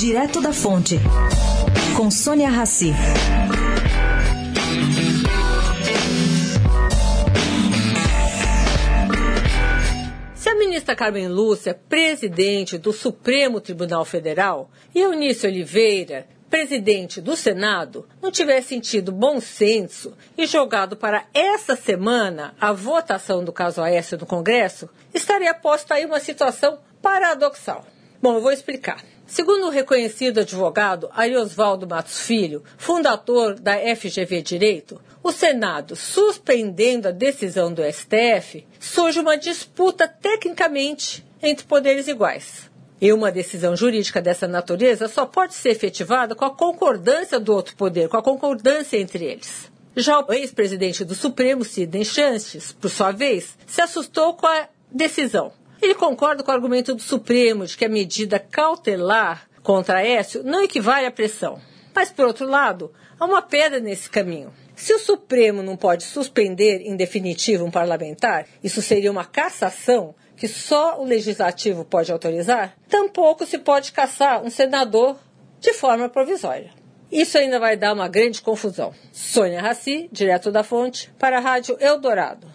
Direto da Fonte, com Sônia Rassi. Se a ministra Carmen Lúcia, presidente do Supremo Tribunal Federal, e Eunice Oliveira, presidente do Senado, não tivesse sentido bom senso e jogado para essa semana a votação do caso Aécio no Congresso, estaria posta aí uma situação paradoxal. Bom, eu vou explicar. Segundo o reconhecido advogado Ariosvaldo Matos Filho, fundador da FGV Direito, o Senado suspendendo a decisão do STF, surge uma disputa tecnicamente entre poderes iguais. E uma decisão jurídica dessa natureza só pode ser efetivada com a concordância do outro poder, com a concordância entre eles. Já o ex-presidente do Supremo, Sidney Chances, por sua vez, se assustou com a decisão ele concorda com o argumento do Supremo de que a medida cautelar contra Écio não equivale à pressão. Mas, por outro lado, há uma pedra nesse caminho. Se o Supremo não pode suspender em definitivo um parlamentar, isso seria uma cassação que só o legislativo pode autorizar, tampouco se pode caçar um senador de forma provisória. Isso ainda vai dar uma grande confusão. Sônia Raci, direto da fonte, para a Rádio Eldorado.